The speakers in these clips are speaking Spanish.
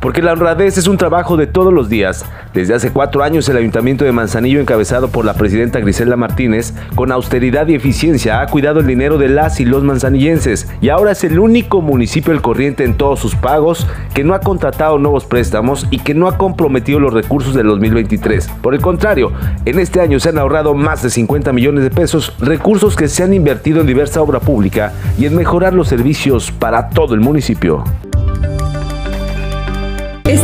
Porque la honradez es un trabajo de todos los días. Desde hace cuatro años el Ayuntamiento de Manzanillo, encabezado por la presidenta Griselda Martínez, con austeridad y eficiencia ha cuidado el dinero de las y los manzanillenses y ahora es el único municipio del corriente en todos sus pagos que no ha contratado nuevos préstamos y que no ha comprometido los recursos del 2023. Por el contrario, en este año se han ahorrado más de 50 millones de pesos, recursos que se han invertido en diversa obra pública y en mejorar los servicios para todo el municipio.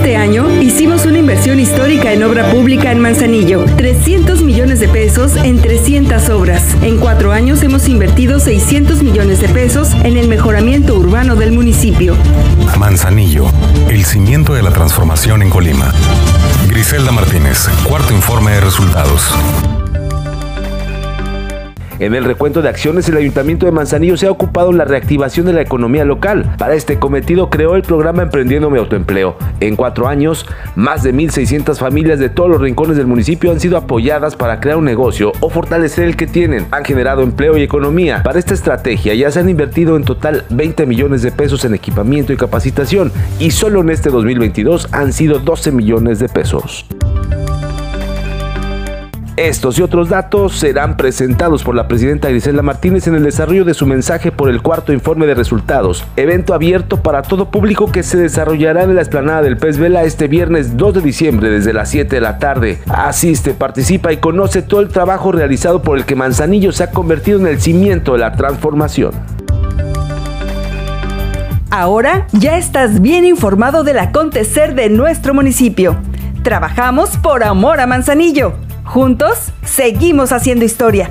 Este año hicimos una inversión histórica en obra pública en Manzanillo, 300 millones de pesos en 300 obras. En cuatro años hemos invertido 600 millones de pesos en el mejoramiento urbano del municipio. Manzanillo, el cimiento de la transformación en Colima. Griselda Martínez, cuarto informe de resultados. En el recuento de acciones, el Ayuntamiento de Manzanillo se ha ocupado en la reactivación de la economía local. Para este cometido creó el programa Emprendiendo mi Autoempleo. En cuatro años, más de 1.600 familias de todos los rincones del municipio han sido apoyadas para crear un negocio o fortalecer el que tienen. Han generado empleo y economía. Para esta estrategia ya se han invertido en total 20 millones de pesos en equipamiento y capacitación y solo en este 2022 han sido 12 millones de pesos. Estos y otros datos serán presentados por la presidenta Griselda Martínez en el desarrollo de su mensaje por el cuarto informe de resultados, evento abierto para todo público que se desarrollará en la explanada del Pez Vela este viernes 2 de diciembre desde las 7 de la tarde. Asiste, participa y conoce todo el trabajo realizado por el que Manzanillo se ha convertido en el cimiento de la transformación. Ahora ya estás bien informado del acontecer de nuestro municipio. Trabajamos por amor a Manzanillo. Juntos, seguimos haciendo historia.